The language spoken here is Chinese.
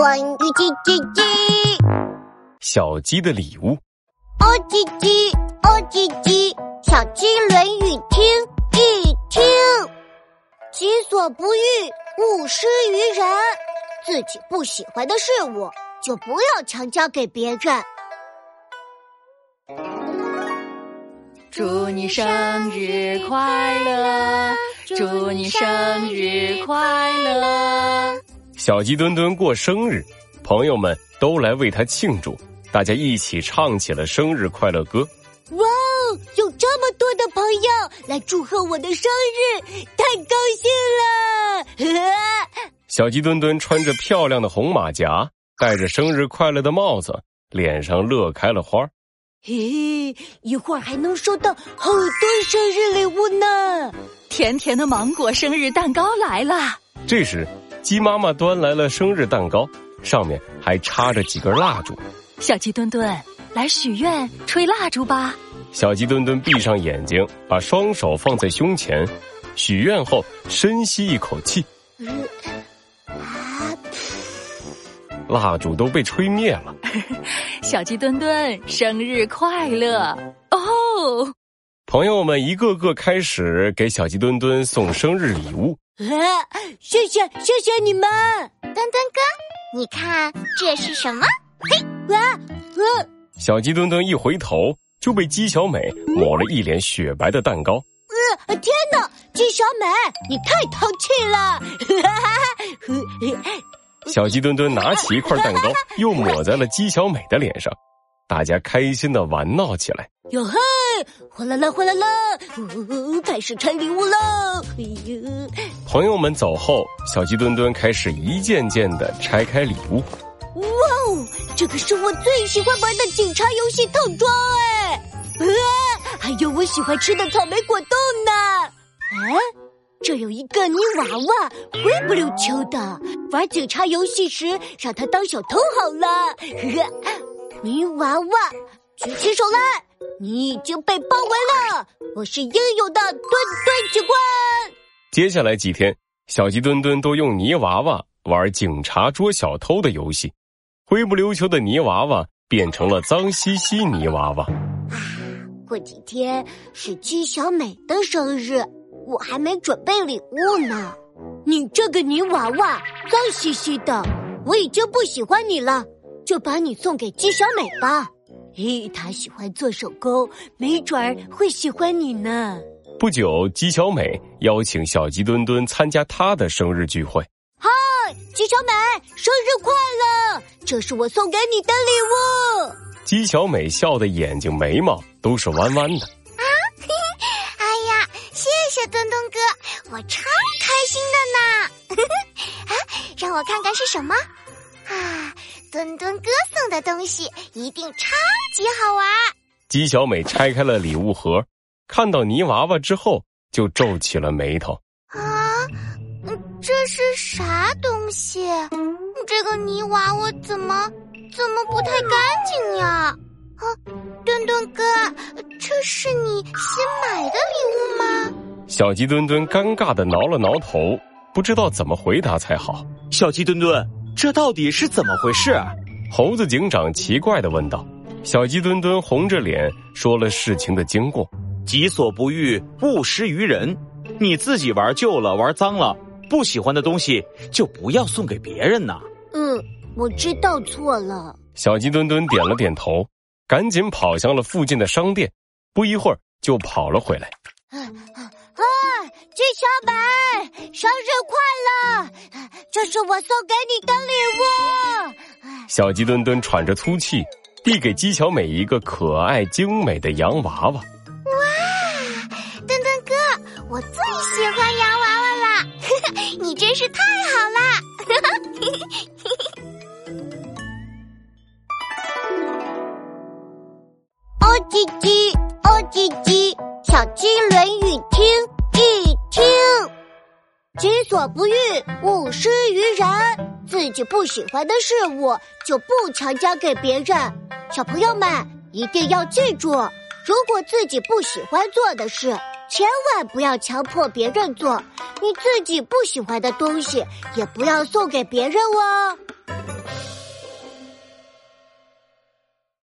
乱语叽叽叽，小鸡的礼物。哦叽叽，哦叽叽，小鸡论语听一听。己所不欲，勿施于人。自己不喜欢的事物，就不要强加给别人。祝你生日快乐！祝你生日快乐！小鸡墩墩过生日，朋友们都来为他庆祝，大家一起唱起了生日快乐歌。哇哦，有这么多的朋友来祝贺我的生日，太高兴了！小鸡墩墩穿着漂亮的红马甲，戴着生日快乐的帽子，脸上乐开了花。嘿，一会儿还能收到好多生日礼物呢！甜甜的芒果生日蛋糕来了。这时，鸡妈妈端来了生日蛋糕，上面还插着几根蜡烛。小鸡墩墩，来许愿，吹蜡烛吧。小鸡墩墩闭上眼睛，把双手放在胸前，许愿后深吸一口气。蜡烛都被吹灭了。小鸡墩墩生日快乐哦！朋友们一个个开始给小鸡墩墩送生日礼物。谢谢谢谢你们，墩墩哥，你看这是什么？嘿，啊，呃，小鸡墩墩一回头就被鸡小美抹了一脸雪白的蛋糕。呃，天哪，鸡小美，你太淘气了！小鸡墩墩拿起一块蛋糕，又抹在了鸡小美的脸上，大家开心的玩闹起来。哟嘿，哗啦啦，哗啦啦，开始拆礼物喽！哎呦，朋友们走后，小鸡墩墩开始一件件的拆开礼物。哇哦，这个是我最喜欢玩的警察游戏套装哎！啊，还有我喜欢吃的草莓果冻呢！啊。这有一个泥娃娃，灰不溜秋的。玩警察游戏时，让他当小偷好了。泥娃娃，举起手来！你已经被包围了。我是英勇的墩墩警官。接下来几天，小鸡墩墩都用泥娃娃玩警察捉小偷的游戏。灰不溜秋的泥娃娃变成了脏兮兮泥娃娃。啊，过几天是鸡小美的生日。我还没准备礼物呢，你这个泥娃娃脏兮兮的，我已经不喜欢你了，就把你送给鸡小美吧。嘿，他喜欢做手工，没准儿会喜欢你呢。不久，姬小美邀请小鸡墩墩参加她的生日聚会。嗨，姬小美，生日快乐！这是我送给你的礼物。姬小美笑的眼睛眉毛都是弯弯的。啊，哎呀，谢谢墩墩哥，我超开心的呢！啊，让我看看是什么啊！墩墩哥送的东西一定超级好玩。鸡小美拆开了礼物盒，看到泥娃娃之后就皱起了眉头。啊，这是啥东西？这个泥娃娃怎么怎么不太干净呀？啊，墩墩哥，这是你新买的礼物吗？小鸡墩墩尴尬的挠了挠头，不知道怎么回答才好。小鸡墩墩，这到底是怎么回事？猴子警长奇怪的问道。小鸡墩墩红着脸说了事情的经过：己所不欲，勿施于人。你自己玩旧了，玩脏了，不喜欢的东西就不要送给别人呐。嗯，我知道错了。小鸡墩墩点了点头，赶紧跑向了附近的商店，不一会儿就跑了回来。鸡小美，生日快乐！这是我送给你的礼物。小鸡墩墩喘着粗气，递给鸡小美一个可爱精美的洋娃娃。哇，墩墩哥，我最喜欢洋娃娃了！你真是太好了！哦叽叽，哦叽叽，小鸡论语听。听，己所不欲，勿施于人。自己不喜欢的事物，就不强加给别人。小朋友们一定要记住，如果自己不喜欢做的事，千万不要强迫别人做。你自己不喜欢的东西，也不要送给别人哦。